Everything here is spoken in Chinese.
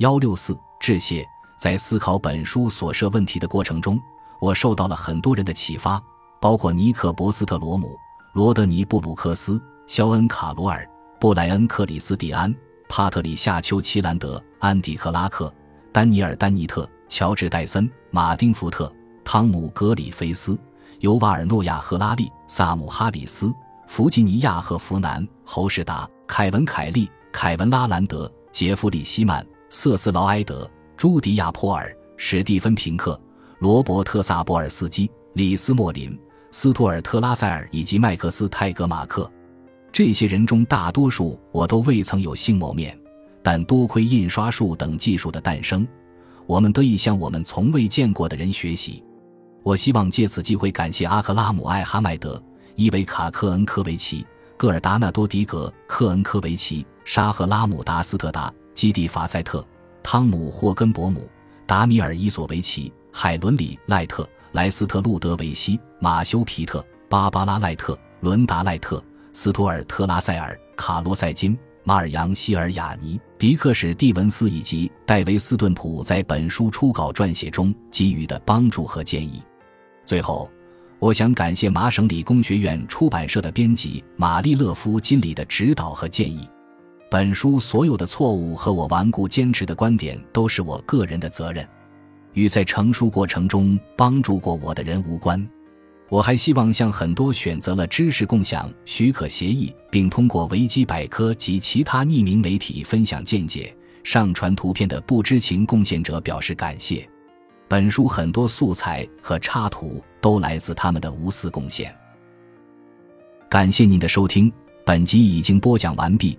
幺六四致谢。在思考本书所涉问题的过程中，我受到了很多人的启发，包括尼克·博斯特罗姆、罗德尼·布鲁克斯、肖恩·卡罗尔、布莱恩·克里斯蒂安、帕特里夏·丘奇兰德、安迪·克拉克、丹尼尔·丹尼特、乔治·戴森、马丁·福特、汤姆·格里菲斯、尤瓦尔·诺亚·赫拉利、萨姆·哈里斯、弗吉尼亚·赫弗南、侯世达、凯文·凯利、凯文·拉兰德、杰弗里·希曼、瑟斯·劳埃德。朱迪亚·普尔、史蒂芬·平克、罗伯特·萨博尔斯基、李斯·莫林、斯图尔特·拉塞尔以及麦克斯·泰格马克，这些人中大多数我都未曾有幸谋面，但多亏印刷术等技术的诞生，我们得以向我们从未见过的人学习。我希望借此机会感谢阿克拉姆·艾哈迈德、伊维卡·科恩科维奇、戈尔达纳多迪格、科恩科维奇、沙赫拉姆达斯特达、基蒂法塞特。汤姆·霍根伯姆、达米尔·伊索维奇、海伦里·赖特、莱斯特·路德维希、马修·皮特、芭芭拉·赖特、伦达·赖特、斯图尔特·拉塞尔、卡罗塞金、马尔扬·希尔雅尼、迪克史蒂文斯以及戴维斯顿普在本书初稿撰写中给予的帮助和建议。最后，我想感谢麻省理工学院出版社的编辑玛丽勒夫金里的指导和建议。本书所有的错误和我顽固坚持的观点都是我个人的责任，与在成书过程中帮助过我的人无关。我还希望向很多选择了知识共享许可协议，并通过维基百科及其他匿名媒体分享见解、上传图片的不知情贡献者表示感谢。本书很多素材和插图都来自他们的无私贡献。感谢您的收听，本集已经播讲完毕。